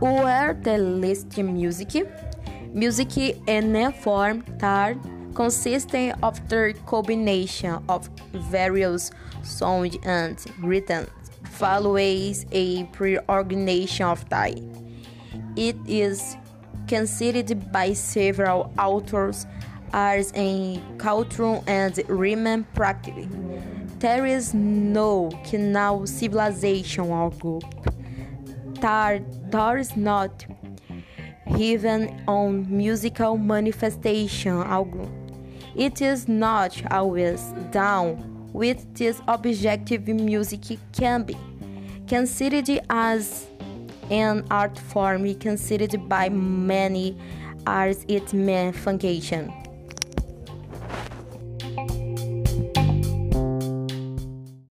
Where the list music? Music in a form that consisting of the combination of various sounds and rhythms follows a pre-organization of time. It is considered by several authors as a cultural and rhythm practice. There is no canal civilization or group that does not even on musical manifestation album. It is not always down with this objective music can be considered as an art form considered by many as its main function.